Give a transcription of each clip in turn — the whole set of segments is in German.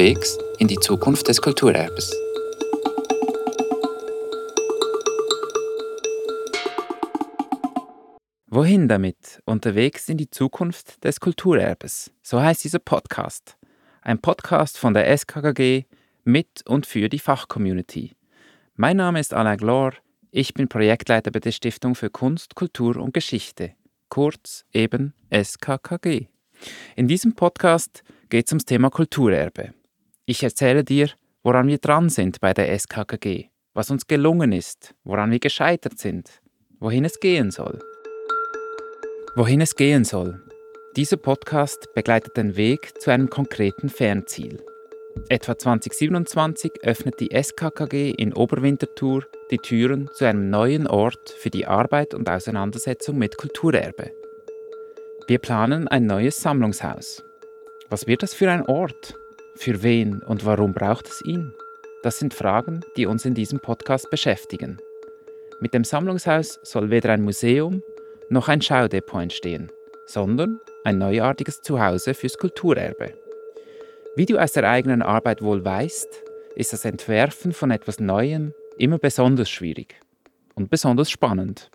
unterwegs in die Zukunft des Kulturerbes. Wohin damit? Unterwegs in die Zukunft des Kulturerbes. So heißt dieser Podcast. Ein Podcast von der SKKG mit und für die Fachcommunity. Mein Name ist Alain Glor, ich bin Projektleiter bei der Stiftung für Kunst, Kultur und Geschichte, kurz eben SKKG. In diesem Podcast geht es ums Thema Kulturerbe. Ich erzähle dir, woran wir dran sind bei der SKKG, was uns gelungen ist, woran wir gescheitert sind, wohin es gehen soll. Wohin es gehen soll. Dieser Podcast begleitet den Weg zu einem konkreten Fernziel. Etwa 2027 öffnet die SKKG in Oberwinterthur die Türen zu einem neuen Ort für die Arbeit und Auseinandersetzung mit Kulturerbe. Wir planen ein neues Sammlungshaus. Was wird das für ein Ort? Für wen und warum braucht es ihn? Das sind Fragen, die uns in diesem Podcast beschäftigen. Mit dem Sammlungshaus soll weder ein Museum noch ein Schaudepot entstehen, sondern ein neuartiges Zuhause fürs Kulturerbe. Wie du aus der eigenen Arbeit wohl weißt, ist das Entwerfen von etwas Neuem immer besonders schwierig und besonders spannend.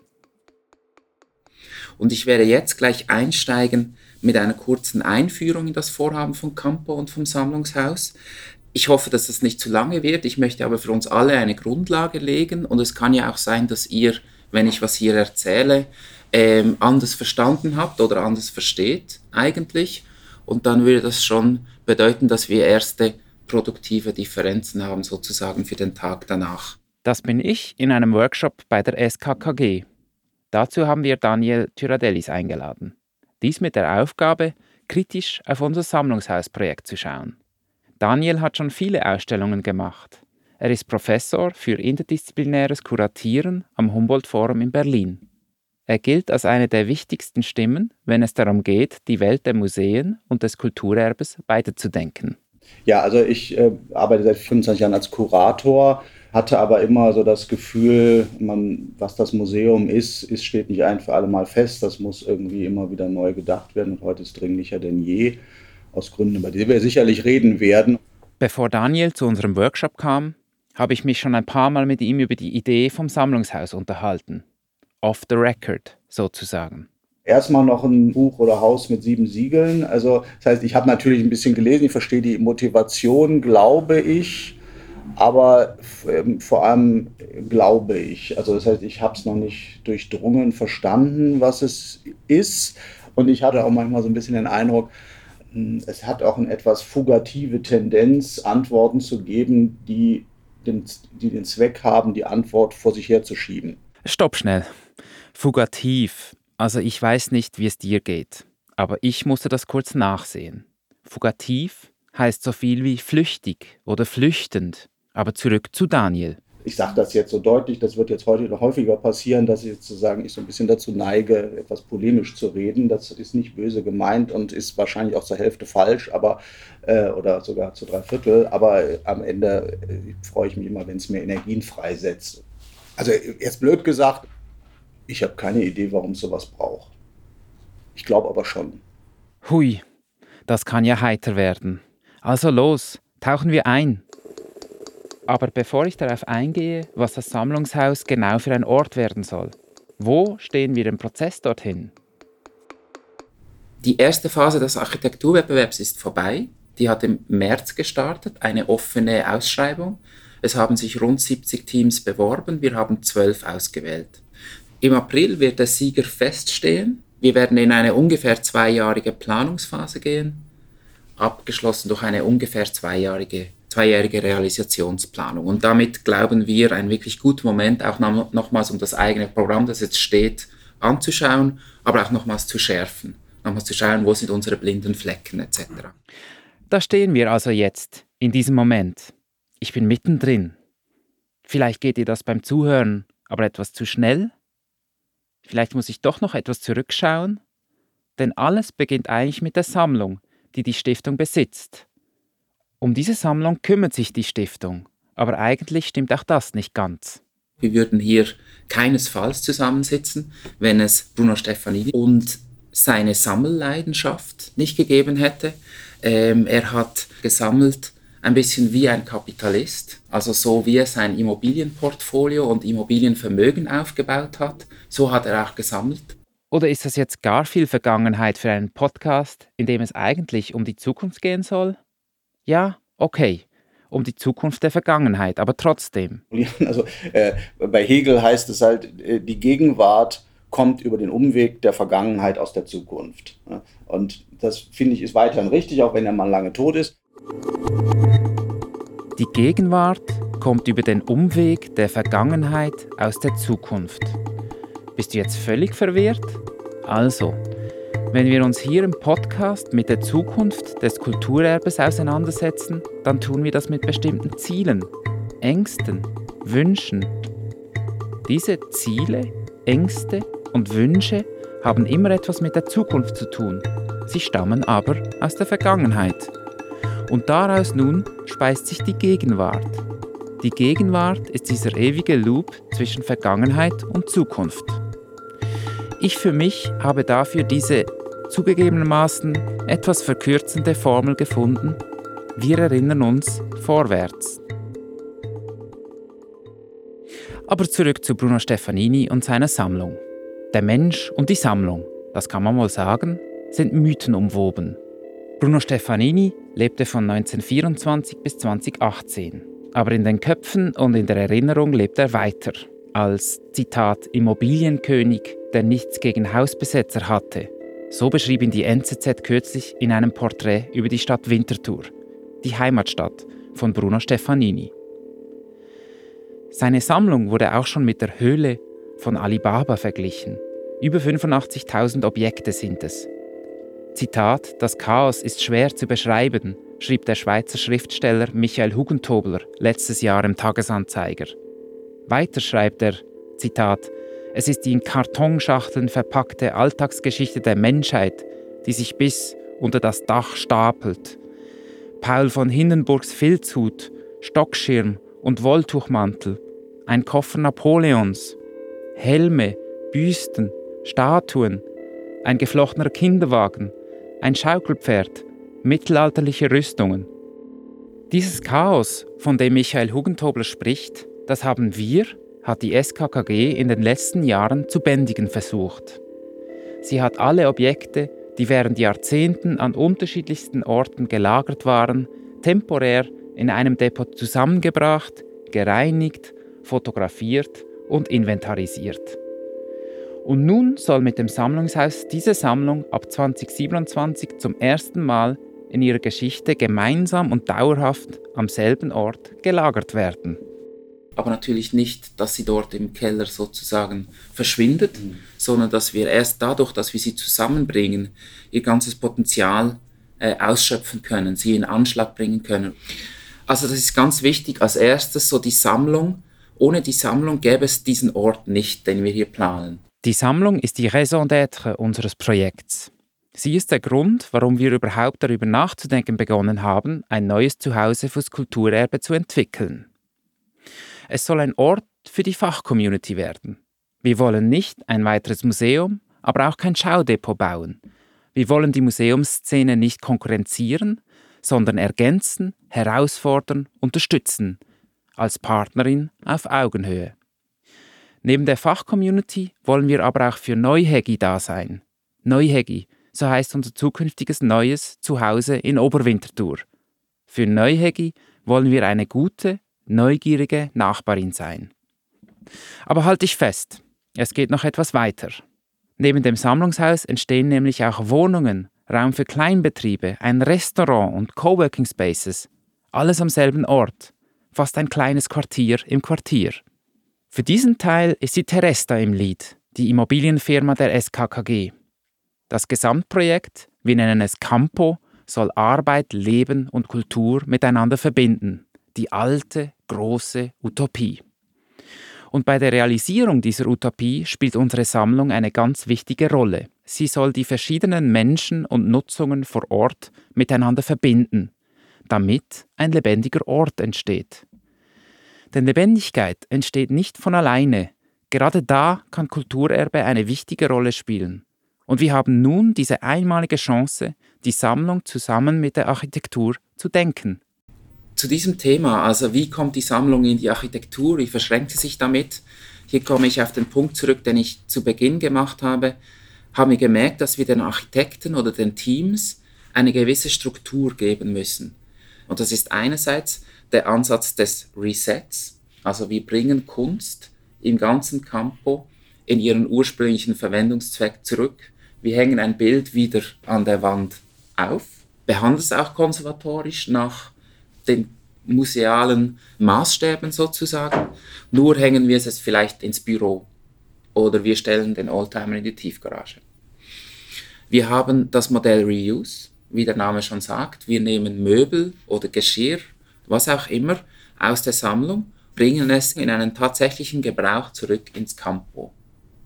Und ich werde jetzt gleich einsteigen mit einer kurzen Einführung in das Vorhaben von Campo und vom Sammlungshaus. Ich hoffe, dass das nicht zu lange wird. Ich möchte aber für uns alle eine Grundlage legen. Und es kann ja auch sein, dass ihr, wenn ich was hier erzähle, ähm, anders verstanden habt oder anders versteht eigentlich. Und dann würde das schon bedeuten, dass wir erste produktive Differenzen haben, sozusagen für den Tag danach. Das bin ich in einem Workshop bei der SKKG. Dazu haben wir Daniel Tyradellis eingeladen. Dies mit der Aufgabe, kritisch auf unser Sammlungshausprojekt zu schauen. Daniel hat schon viele Ausstellungen gemacht. Er ist Professor für interdisziplinäres Kuratieren am Humboldt Forum in Berlin. Er gilt als eine der wichtigsten Stimmen, wenn es darum geht, die Welt der Museen und des Kulturerbes weiterzudenken. Ja, also ich äh, arbeite seit 25 Jahren als Kurator hatte aber immer so das Gefühl, man, was das Museum ist, ist, steht nicht ein für alle Mal fest. Das muss irgendwie immer wieder neu gedacht werden und heute ist dringlicher denn je, aus Gründen, über die wir sicherlich reden werden. Bevor Daniel zu unserem Workshop kam, habe ich mich schon ein paar Mal mit ihm über die Idee vom Sammlungshaus unterhalten. Off the record, sozusagen erstmal noch ein Buch oder Haus mit sieben Siegeln. Also das heißt, ich habe natürlich ein bisschen gelesen, ich verstehe die Motivation, glaube ich aber ähm, vor allem glaube ich, also das heißt, ich habe es noch nicht durchdrungen verstanden, was es ist. Und ich hatte auch manchmal so ein bisschen den Eindruck, hm, es hat auch eine etwas fugative Tendenz, Antworten zu geben, die den, die den Zweck haben, die Antwort vor sich herzuschieben. Stopp schnell. Fugativ. Also ich weiß nicht, wie es dir geht, aber ich musste das kurz nachsehen. Fugativ heißt so viel wie flüchtig oder flüchtend. Aber zurück zu Daniel. Ich sage das jetzt so deutlich, das wird jetzt heute noch häufiger passieren, dass ich sozusagen ich so ein bisschen dazu neige, etwas polemisch zu reden. Das ist nicht böse gemeint und ist wahrscheinlich auch zur Hälfte falsch, aber äh, oder sogar zu drei Viertel. Aber äh, am Ende äh, freue ich mich immer, wenn es mir Energien freisetzt. Also jetzt blöd gesagt, ich habe keine Idee, warum es sowas braucht. Ich glaube aber schon. Hui, das kann ja heiter werden. Also los, tauchen wir ein. Aber bevor ich darauf eingehe, was das Sammlungshaus genau für ein Ort werden soll, wo stehen wir im Prozess dorthin? Die erste Phase des Architekturwettbewerbs ist vorbei. Die hat im März gestartet, eine offene Ausschreibung. Es haben sich rund 70 Teams beworben, wir haben zwölf ausgewählt. Im April wird der Sieger feststehen. Wir werden in eine ungefähr zweijährige Planungsphase gehen, abgeschlossen durch eine ungefähr zweijährige zweijährige Realisationsplanung. Und damit glauben wir, ein wirklich guter Moment, auch nochmals um das eigene Programm, das jetzt steht, anzuschauen, aber auch nochmals zu schärfen. Nochmals zu schauen, wo sind unsere blinden Flecken etc. Da stehen wir also jetzt, in diesem Moment. Ich bin mittendrin. Vielleicht geht dir das beim Zuhören aber etwas zu schnell. Vielleicht muss ich doch noch etwas zurückschauen. Denn alles beginnt eigentlich mit der Sammlung, die die Stiftung besitzt. Um diese Sammlung kümmert sich die Stiftung, aber eigentlich stimmt auch das nicht ganz. Wir würden hier keinesfalls zusammensitzen, wenn es Bruno Stefanini und seine Sammelleidenschaft nicht gegeben hätte. Ähm, er hat gesammelt ein bisschen wie ein Kapitalist, also so wie er sein Immobilienportfolio und Immobilienvermögen aufgebaut hat, so hat er auch gesammelt. Oder ist das jetzt gar viel Vergangenheit für einen Podcast, in dem es eigentlich um die Zukunft gehen soll? Ja, okay, um die Zukunft der Vergangenheit, aber trotzdem. Also äh, bei Hegel heißt es halt, äh, die Gegenwart kommt über den Umweg der Vergangenheit aus der Zukunft. Und das finde ich ist weiterhin richtig, auch wenn der Mann lange tot ist. Die Gegenwart kommt über den Umweg der Vergangenheit aus der Zukunft. Bist du jetzt völlig verwirrt? Also, wenn wir uns hier im Podcast mit der Zukunft des Kulturerbes auseinandersetzen, dann tun wir das mit bestimmten Zielen, Ängsten, Wünschen. Diese Ziele, Ängste und Wünsche haben immer etwas mit der Zukunft zu tun. Sie stammen aber aus der Vergangenheit. Und daraus nun speist sich die Gegenwart. Die Gegenwart ist dieser ewige Loop zwischen Vergangenheit und Zukunft. Ich für mich habe dafür diese zugegebenermaßen etwas verkürzende Formel gefunden. Wir erinnern uns vorwärts. Aber zurück zu Bruno Stefanini und seiner Sammlung. Der Mensch und die Sammlung, das kann man mal sagen, sind mythenumwoben. Bruno Stefanini lebte von 1924 bis 2018. Aber in den Köpfen und in der Erinnerung lebt er weiter. Als, Zitat, Immobilienkönig, der nichts gegen Hausbesetzer hatte. So beschrieb ihn die NZZ kürzlich in einem Porträt über die Stadt Winterthur, die Heimatstadt von Bruno Stefanini. Seine Sammlung wurde auch schon mit der Höhle von Alibaba verglichen. Über 85.000 Objekte sind es. Zitat, das Chaos ist schwer zu beschreiben, schrieb der Schweizer Schriftsteller Michael Hugentobler letztes Jahr im Tagesanzeiger. Weiter schreibt er, Zitat, es ist die in Kartonschachteln verpackte Alltagsgeschichte der Menschheit, die sich bis unter das Dach stapelt. Paul von Hindenburgs Filzhut, Stockschirm und Wolltuchmantel, ein Koffer Napoleons, Helme, Büsten, Statuen, ein geflochtener Kinderwagen, ein Schaukelpferd, mittelalterliche Rüstungen. Dieses Chaos, von dem Michael Hugentobler spricht, das haben wir, hat die SKKG in den letzten Jahren zu bändigen versucht. Sie hat alle Objekte, die während Jahrzehnten an unterschiedlichsten Orten gelagert waren, temporär in einem Depot zusammengebracht, gereinigt, fotografiert und inventarisiert. Und nun soll mit dem Sammlungshaus diese Sammlung ab 2027 zum ersten Mal in ihrer Geschichte gemeinsam und dauerhaft am selben Ort gelagert werden. Aber natürlich nicht, dass sie dort im Keller sozusagen verschwindet, mhm. sondern dass wir erst dadurch, dass wir sie zusammenbringen, ihr ganzes Potenzial äh, ausschöpfen können, sie in Anschlag bringen können. Also das ist ganz wichtig. Als erstes so die Sammlung. Ohne die Sammlung gäbe es diesen Ort nicht, den wir hier planen. Die Sammlung ist die Raison d'être unseres Projekts. Sie ist der Grund, warum wir überhaupt darüber nachzudenken begonnen haben, ein neues Zuhause fürs Kulturerbe zu entwickeln. Es soll ein Ort für die Fachcommunity werden. Wir wollen nicht ein weiteres Museum, aber auch kein Schaudepot bauen. Wir wollen die Museumsszene nicht konkurrenzieren, sondern ergänzen, herausfordern, unterstützen, als Partnerin auf Augenhöhe. Neben der Fachcommunity wollen wir aber auch für Neuhegi da sein. Neuhegi, so heißt unser zukünftiges neues Zuhause in Oberwinterthur. Für Neuhegi wollen wir eine gute, neugierige Nachbarin sein. Aber halt dich fest, es geht noch etwas weiter. Neben dem Sammlungshaus entstehen nämlich auch Wohnungen, Raum für Kleinbetriebe, ein Restaurant und Coworking Spaces. Alles am selben Ort. Fast ein kleines Quartier im Quartier. Für diesen Teil ist die Teresta im Lied, die Immobilienfirma der SKKG. Das Gesamtprojekt, wir nennen es Campo, soll Arbeit, Leben und Kultur miteinander verbinden. Die alte, große Utopie. Und bei der Realisierung dieser Utopie spielt unsere Sammlung eine ganz wichtige Rolle. Sie soll die verschiedenen Menschen und Nutzungen vor Ort miteinander verbinden, damit ein lebendiger Ort entsteht. Denn Lebendigkeit entsteht nicht von alleine. Gerade da kann Kulturerbe eine wichtige Rolle spielen. Und wir haben nun diese einmalige Chance, die Sammlung zusammen mit der Architektur zu denken. Zu diesem Thema, also wie kommt die Sammlung in die Architektur, wie verschränkt sie sich damit? Hier komme ich auf den Punkt zurück, den ich zu Beginn gemacht habe. Haben wir gemerkt, dass wir den Architekten oder den Teams eine gewisse Struktur geben müssen. Und das ist einerseits der Ansatz des Resets, also wir bringen Kunst im ganzen Campo in ihren ursprünglichen Verwendungszweck zurück. Wir hängen ein Bild wieder an der Wand auf, behandeln es auch konservatorisch nach den musealen Maßstäben sozusagen. Nur hängen wir es vielleicht ins Büro oder wir stellen den Oldtimer in die Tiefgarage. Wir haben das Modell Reuse, wie der Name schon sagt. Wir nehmen Möbel oder Geschirr, was auch immer, aus der Sammlung, bringen es in einen tatsächlichen Gebrauch zurück ins Campo,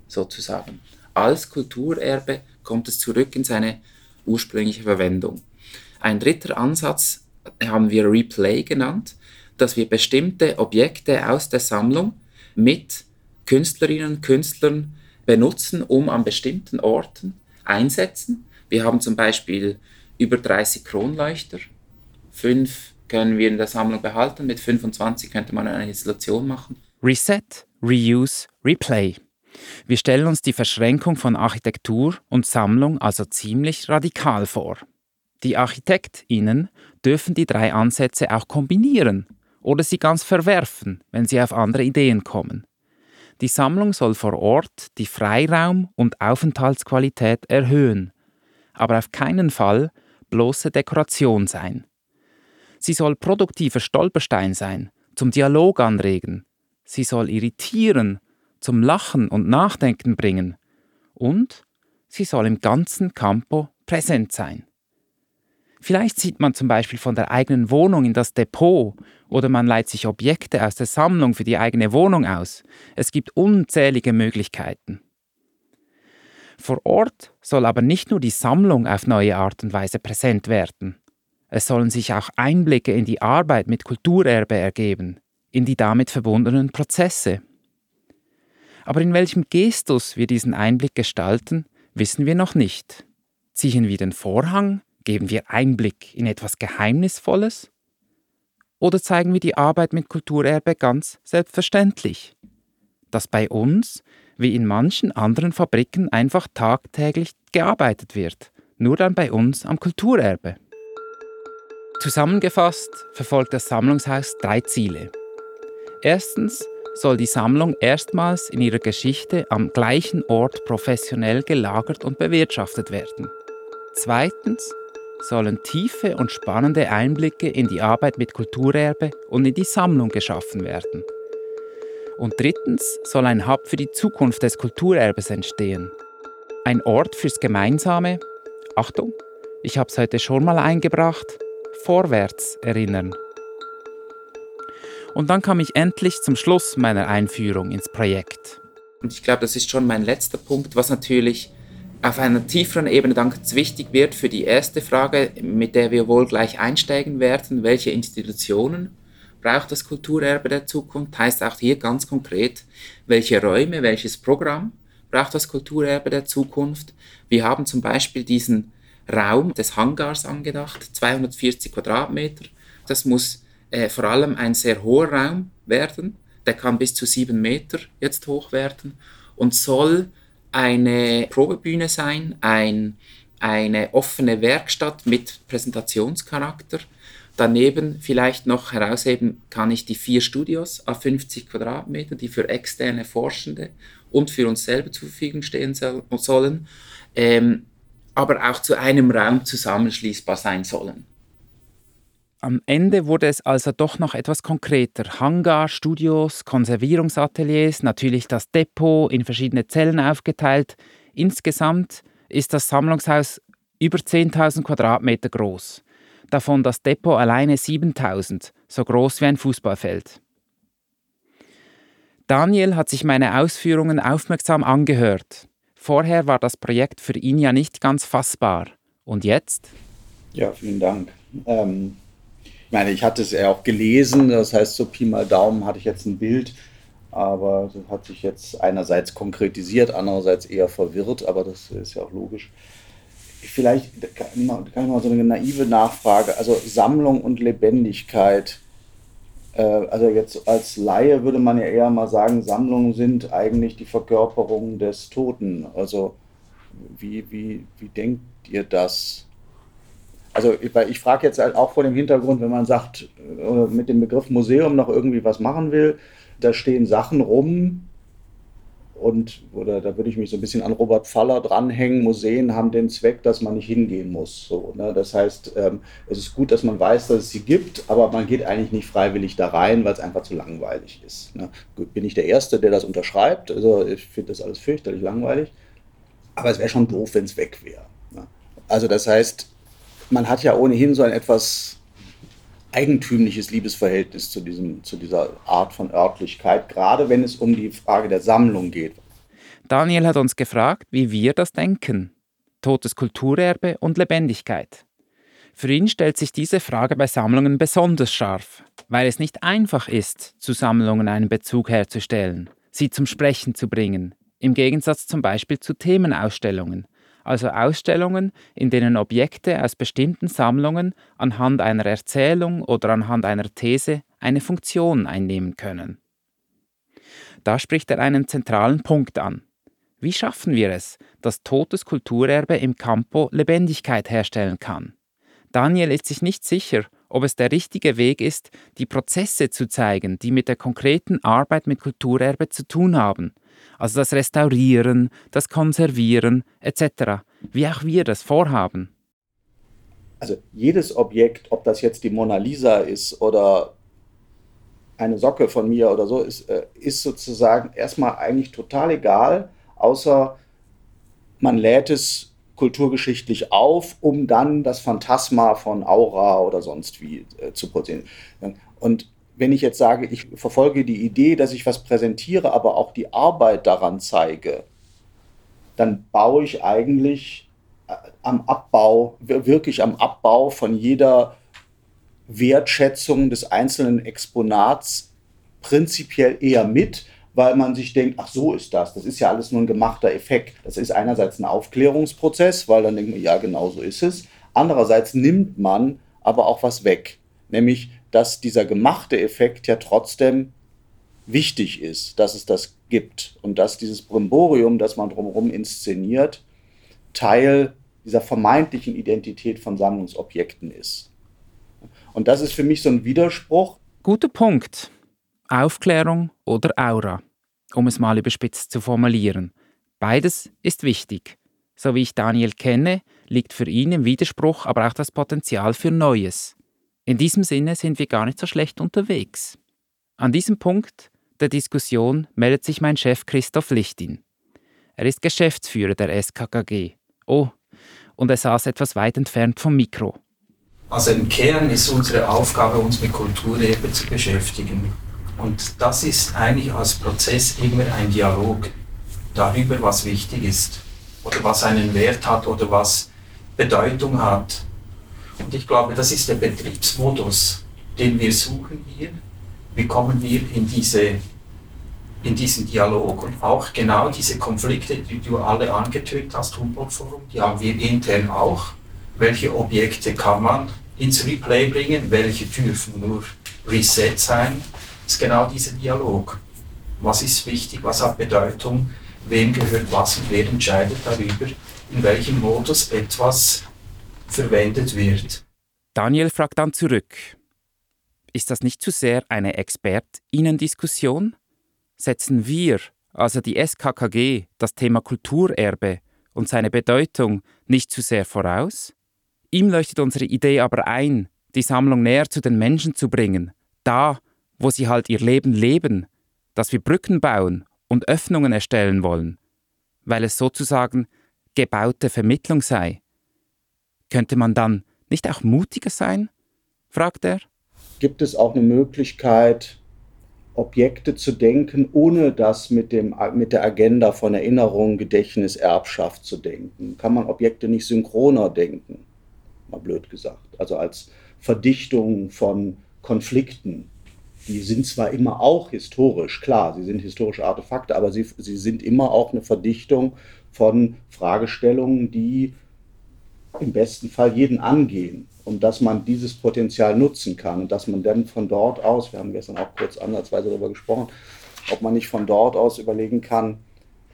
sozusagen. Als Kulturerbe kommt es zurück in seine ursprüngliche Verwendung. Ein dritter Ansatz haben wir Replay genannt, dass wir bestimmte Objekte aus der Sammlung mit Künstlerinnen und Künstlern benutzen, um an bestimmten Orten einsetzen. Wir haben zum Beispiel über 30 Kronleuchter, fünf können wir in der Sammlung behalten, mit 25 könnte man eine Installation machen. Reset, Reuse, Replay. Wir stellen uns die Verschränkung von Architektur und Sammlung also ziemlich radikal vor. Die ArchitektInnen dürfen die drei Ansätze auch kombinieren oder sie ganz verwerfen, wenn sie auf andere Ideen kommen. Die Sammlung soll vor Ort die Freiraum- und Aufenthaltsqualität erhöhen, aber auf keinen Fall bloße Dekoration sein. Sie soll produktiver Stolperstein sein, zum Dialog anregen. Sie soll irritieren, zum Lachen und Nachdenken bringen. Und sie soll im ganzen Campo präsent sein. Vielleicht zieht man zum Beispiel von der eigenen Wohnung in das Depot oder man leiht sich Objekte aus der Sammlung für die eigene Wohnung aus. Es gibt unzählige Möglichkeiten. Vor Ort soll aber nicht nur die Sammlung auf neue Art und Weise präsent werden. Es sollen sich auch Einblicke in die Arbeit mit Kulturerbe ergeben, in die damit verbundenen Prozesse. Aber in welchem Gestus wir diesen Einblick gestalten, wissen wir noch nicht. Ziehen wir den Vorhang Geben wir Einblick in etwas Geheimnisvolles? Oder zeigen wir die Arbeit mit Kulturerbe ganz selbstverständlich? Dass bei uns, wie in manchen anderen Fabriken, einfach tagtäglich gearbeitet wird, nur dann bei uns am Kulturerbe. Zusammengefasst verfolgt das Sammlungshaus drei Ziele. Erstens soll die Sammlung erstmals in ihrer Geschichte am gleichen Ort professionell gelagert und bewirtschaftet werden. Zweitens sollen tiefe und spannende Einblicke in die Arbeit mit Kulturerbe und in die Sammlung geschaffen werden. Und drittens soll ein Hub für die Zukunft des Kulturerbes entstehen. Ein Ort fürs Gemeinsame, Achtung, ich habe es heute schon mal eingebracht, vorwärts erinnern. Und dann kam ich endlich zum Schluss meiner Einführung ins Projekt. Und ich glaube, das ist schon mein letzter Punkt, was natürlich auf einer tieferen Ebene dann ganz wichtig wird für die erste Frage, mit der wir wohl gleich einsteigen werden, welche Institutionen braucht das Kulturerbe der Zukunft, heißt auch hier ganz konkret, welche Räume, welches Programm braucht das Kulturerbe der Zukunft. Wir haben zum Beispiel diesen Raum des Hangars angedacht, 240 Quadratmeter. Das muss äh, vor allem ein sehr hoher Raum werden, der kann bis zu sieben Meter jetzt hoch werden und soll eine Probebühne sein, ein, eine offene Werkstatt mit Präsentationscharakter. Daneben vielleicht noch herausheben kann ich die vier Studios auf 50 Quadratmeter, die für externe Forschende und für uns selber zur Verfügung stehen sollen, ähm, aber auch zu einem Raum zusammenschließbar sein sollen. Am Ende wurde es also doch noch etwas konkreter. Hangar, Studios, Konservierungsateliers, natürlich das Depot in verschiedene Zellen aufgeteilt. Insgesamt ist das Sammlungshaus über 10.000 Quadratmeter groß. Davon das Depot alleine 7.000, so groß wie ein Fußballfeld. Daniel hat sich meine Ausführungen aufmerksam angehört. Vorher war das Projekt für ihn ja nicht ganz fassbar. Und jetzt? Ja, vielen Dank. Ähm, ich meine, ich hatte es ja auch gelesen, das heißt, so Pi mal Daumen hatte ich jetzt ein Bild, aber das hat sich jetzt einerseits konkretisiert, andererseits eher verwirrt, aber das ist ja auch logisch. vielleicht kann ich mal so eine naive Nachfrage, also Sammlung und Lebendigkeit. Äh, also jetzt als Laie würde man ja eher mal sagen, Sammlungen sind eigentlich die Verkörperung des Toten. Also wie, wie, wie denkt ihr das? Also ich frage jetzt halt auch vor dem Hintergrund, wenn man sagt, äh, mit dem Begriff Museum noch irgendwie was machen will, da stehen Sachen rum, und oder da würde ich mich so ein bisschen an Robert Faller dranhängen. Museen haben den Zweck, dass man nicht hingehen muss. So, ne? Das heißt, ähm, es ist gut, dass man weiß, dass es sie gibt, aber man geht eigentlich nicht freiwillig da rein, weil es einfach zu langweilig ist. Ne? Bin ich der Erste, der das unterschreibt. Also ich finde das alles fürchterlich langweilig. Aber es wäre schon doof, wenn es weg wäre. Ne? Also das heißt, man hat ja ohnehin so ein etwas eigentümliches Liebesverhältnis zu, diesem, zu dieser Art von Örtlichkeit, gerade wenn es um die Frage der Sammlung geht. Daniel hat uns gefragt, wie wir das denken. Totes Kulturerbe und Lebendigkeit. Für ihn stellt sich diese Frage bei Sammlungen besonders scharf, weil es nicht einfach ist, zu Sammlungen einen Bezug herzustellen, sie zum Sprechen zu bringen, im Gegensatz zum Beispiel zu Themenausstellungen, also Ausstellungen, in denen Objekte aus bestimmten Sammlungen anhand einer Erzählung oder anhand einer These eine Funktion einnehmen können. Da spricht er einen zentralen Punkt an. Wie schaffen wir es, dass totes Kulturerbe im Campo Lebendigkeit herstellen kann? Daniel ist sich nicht sicher, ob es der richtige Weg ist, die Prozesse zu zeigen, die mit der konkreten Arbeit mit Kulturerbe zu tun haben, also das Restaurieren, das Konservieren etc., wie auch wir das vorhaben. Also jedes Objekt, ob das jetzt die Mona Lisa ist oder eine Socke von mir oder so, ist, äh, ist sozusagen erstmal eigentlich total egal, außer man lädt es kulturgeschichtlich auf, um dann das Phantasma von Aura oder sonst wie äh, zu produzieren. Und wenn ich jetzt sage, ich verfolge die Idee, dass ich was präsentiere, aber auch die Arbeit daran zeige, dann baue ich eigentlich äh, am Abbau, wirklich am Abbau von jeder Wertschätzung des einzelnen Exponats prinzipiell eher mit, weil man sich denkt, ach so ist das, das ist ja alles nur ein gemachter Effekt. Das ist einerseits ein Aufklärungsprozess, weil dann denkt man, ja, genau so ist es. Andererseits nimmt man aber auch was weg, nämlich dass dieser gemachte Effekt ja trotzdem wichtig ist, dass es das gibt und dass dieses Brimborium, das man drumherum inszeniert, Teil dieser vermeintlichen Identität von Sammlungsobjekten ist. Und das ist für mich so ein Widerspruch. Guter Punkt. Aufklärung oder Aura, um es mal überspitzt zu formulieren. Beides ist wichtig. So wie ich Daniel kenne, liegt für ihn im Widerspruch aber auch das Potenzial für Neues. In diesem Sinne sind wir gar nicht so schlecht unterwegs. An diesem Punkt der Diskussion meldet sich mein Chef Christoph Lichtin. Er ist Geschäftsführer der SKKG. Oh, und er saß etwas weit entfernt vom Mikro. Also im Kern ist unsere Aufgabe, uns mit Kulturerbe zu beschäftigen. Und das ist eigentlich als Prozess immer ein Dialog darüber, was wichtig ist oder was einen Wert hat oder was Bedeutung hat. Und ich glaube, das ist der Betriebsmodus, den wir suchen hier. Wie kommen wir in, diese, in diesen Dialog und auch genau diese Konflikte, die du alle angetönt hast, Humboldt-Forum, die haben wir intern auch. Welche Objekte kann man ins Replay bringen, welche dürfen nur Reset sein? Das ist genau dieser Dialog. Was ist wichtig, was hat Bedeutung, wem gehört was und wer entscheidet darüber, in welchem Modus etwas verwendet wird. Daniel fragt dann zurück. Ist das nicht zu sehr eine Expertinnen-Diskussion? Setzen wir, also die SKKG, das Thema Kulturerbe und seine Bedeutung nicht zu sehr voraus? Ihm leuchtet unsere Idee aber ein, die Sammlung näher zu den Menschen zu bringen, da, wo sie halt ihr Leben leben, dass wir Brücken bauen und Öffnungen erstellen wollen, weil es sozusagen gebaute Vermittlung sei. Könnte man dann nicht auch mutiger sein? fragt er. Gibt es auch eine Möglichkeit, Objekte zu denken, ohne das mit, dem, mit der Agenda von Erinnerung, Gedächtnis, Erbschaft zu denken? Kann man Objekte nicht synchroner denken? Mal blöd gesagt. Also als Verdichtung von Konflikten. Die sind zwar immer auch historisch, klar, sie sind historische Artefakte, aber sie, sie sind immer auch eine Verdichtung von Fragestellungen, die im besten Fall jeden angehen und dass man dieses Potenzial nutzen kann und dass man dann von dort aus, wir haben gestern auch kurz ansatzweise darüber gesprochen, ob man nicht von dort aus überlegen kann,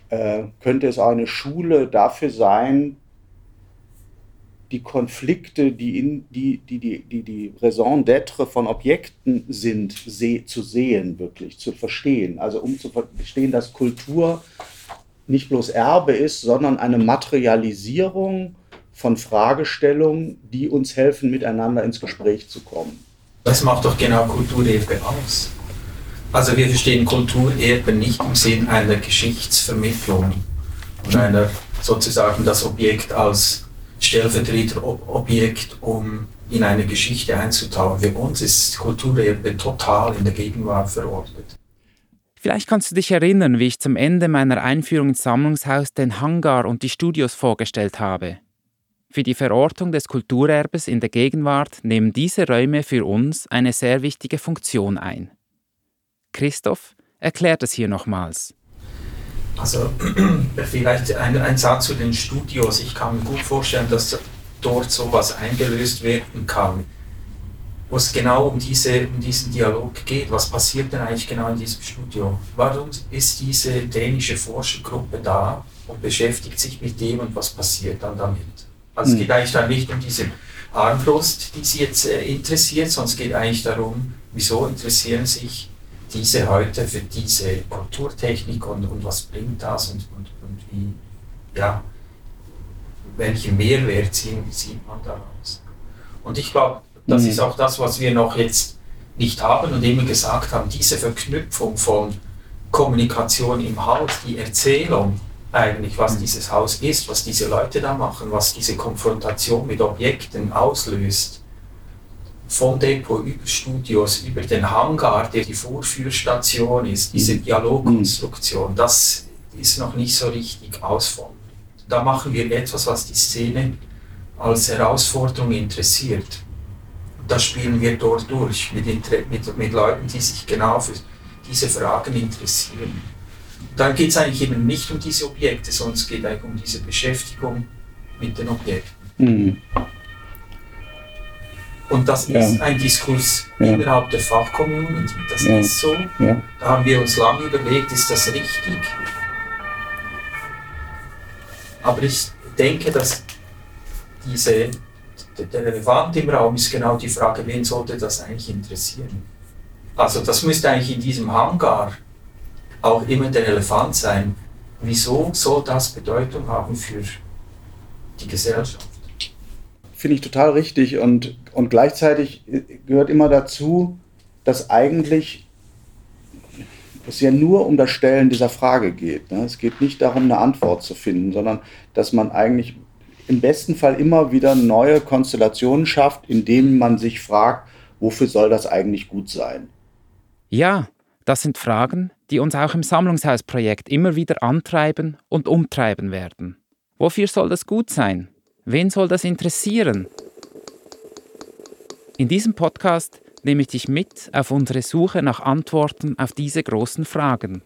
äh, könnte es auch eine Schule dafür sein, die Konflikte, die in, die, die, die, die, die Raison d'être von Objekten sind, seh, zu sehen, wirklich, zu verstehen. Also um zu verstehen, dass Kultur nicht bloß Erbe ist, sondern eine Materialisierung von Fragestellungen, die uns helfen, miteinander ins Gespräch zu kommen. Das macht doch genau Kulturerbe aus. Also wir verstehen Kulturerbe nicht im Sinn einer Geschichtsvermittlung und einer sozusagen das Objekt als Stellvertreterobjekt, um in eine Geschichte einzutauchen. Für uns ist Kulturerbe total in der Gegenwart verortet. Vielleicht kannst du dich erinnern, wie ich zum Ende meiner Einführung ins Sammlungshaus den Hangar und die Studios vorgestellt habe. Für die Verortung des Kulturerbes in der Gegenwart nehmen diese Räume für uns eine sehr wichtige Funktion ein. Christoph erklärt es hier nochmals. Also vielleicht ein, ein Satz zu den Studios. Ich kann mir gut vorstellen, dass dort sowas eingelöst werden kann, wo es genau um, diese, um diesen Dialog geht. Was passiert denn eigentlich genau in diesem Studio? Warum ist diese dänische Forschergruppe da und beschäftigt sich mit dem und was passiert dann damit? Also es hm. geht eigentlich dann nicht um diese Armbrust, die Sie jetzt äh, interessiert, sondern es geht eigentlich darum, wieso interessieren sich diese heute für diese Kulturtechnik und, und was bringt das und, und, und wie, ja, welchen Mehrwert sieht, sieht man daraus. Und ich glaube, das mhm. ist auch das, was wir noch jetzt nicht haben und immer gesagt haben, diese Verknüpfung von Kommunikation im Haus, die Erzählung eigentlich, was mhm. dieses Haus ist, was diese Leute da machen, was diese Konfrontation mit Objekten auslöst von Depot über Studios, über den Hangar, der die Vorführstation ist, diese mhm. Dialogkonstruktion, das ist noch nicht so richtig ausformuliert. Da machen wir etwas, was die Szene als Herausforderung interessiert. Da spielen wir dort durch mit, mit, mit Leuten, die sich genau für diese Fragen interessieren. Dann geht es eigentlich eben nicht um diese Objekte, sondern es geht eigentlich um diese Beschäftigung mit den Objekten. Mhm. Und das ja. ist ein Diskurs ja. innerhalb der Fachcommunity. Das ja. ist so. Da haben wir uns lange überlegt, ist das richtig? Aber ich denke, dass diese, der Relevant im Raum ist genau die Frage, wen sollte das eigentlich interessieren? Also das müsste eigentlich in diesem Hangar auch immer der Elefant sein. Wieso soll das Bedeutung haben für die Gesellschaft? finde ich total richtig und, und gleichzeitig gehört immer dazu, dass eigentlich es ja nur um das Stellen dieser Frage geht. Ne? Es geht nicht darum, eine Antwort zu finden, sondern dass man eigentlich im besten Fall immer wieder neue Konstellationen schafft, in denen man sich fragt, wofür soll das eigentlich gut sein? Ja, das sind Fragen, die uns auch im Sammlungshausprojekt immer wieder antreiben und umtreiben werden. Wofür soll das gut sein? Wen soll das interessieren? In diesem Podcast nehme ich dich mit auf unsere Suche nach Antworten auf diese großen Fragen.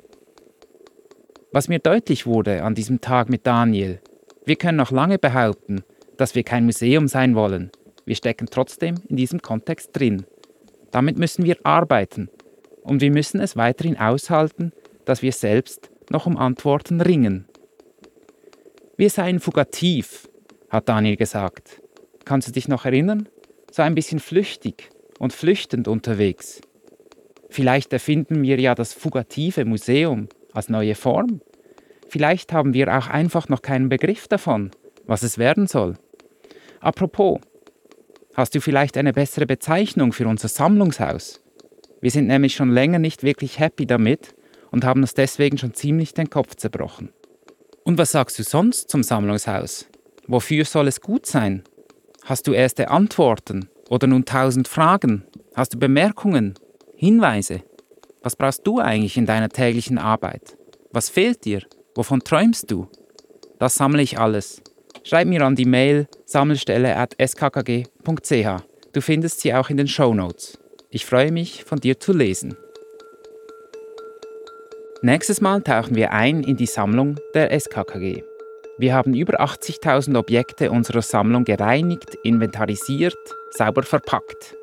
Was mir deutlich wurde an diesem Tag mit Daniel, wir können noch lange behaupten, dass wir kein Museum sein wollen. Wir stecken trotzdem in diesem Kontext drin. Damit müssen wir arbeiten und wir müssen es weiterhin aushalten, dass wir selbst noch um Antworten ringen. Wir seien fugativ, hat Daniel gesagt. Kannst du dich noch erinnern? So ein bisschen flüchtig und flüchtend unterwegs. Vielleicht erfinden wir ja das fugative Museum als neue Form. Vielleicht haben wir auch einfach noch keinen Begriff davon, was es werden soll. Apropos, hast du vielleicht eine bessere Bezeichnung für unser Sammlungshaus? Wir sind nämlich schon länger nicht wirklich happy damit und haben uns deswegen schon ziemlich den Kopf zerbrochen. Und was sagst du sonst zum Sammlungshaus? Wofür soll es gut sein? Hast du erste Antworten oder nun tausend Fragen? Hast du Bemerkungen, Hinweise? Was brauchst du eigentlich in deiner täglichen Arbeit? Was fehlt dir? Wovon träumst du? Das sammle ich alles. Schreib mir an die Mail sammelstelle.skkg.ch. Du findest sie auch in den Show Notes. Ich freue mich, von dir zu lesen. Nächstes Mal tauchen wir ein in die Sammlung der SKKG. Wir haben über 80.000 Objekte unserer Sammlung gereinigt, inventarisiert, sauber verpackt.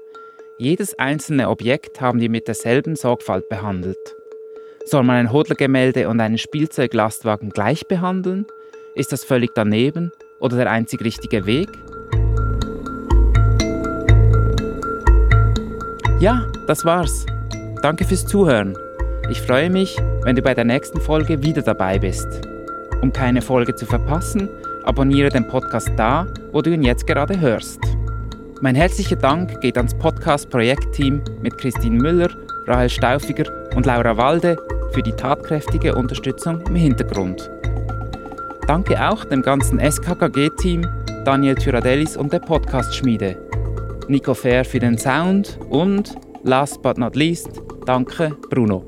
Jedes einzelne Objekt haben wir mit derselben Sorgfalt behandelt. Soll man ein Hodlergemälde und einen Spielzeuglastwagen gleich behandeln? Ist das völlig daneben oder der einzig richtige Weg? Ja, das war's. Danke fürs Zuhören. Ich freue mich, wenn du bei der nächsten Folge wieder dabei bist. Um keine Folge zu verpassen, abonniere den Podcast da, wo du ihn jetzt gerade hörst. Mein herzlicher Dank geht ans Podcast-Projektteam mit Christine Müller, Rahel Staufiger und Laura Walde für die tatkräftige Unterstützung im Hintergrund. Danke auch dem ganzen SKKG-Team, Daniel Tyradelis und der Podcast-Schmiede, Nico Fair für den Sound und, last but not least, danke Bruno.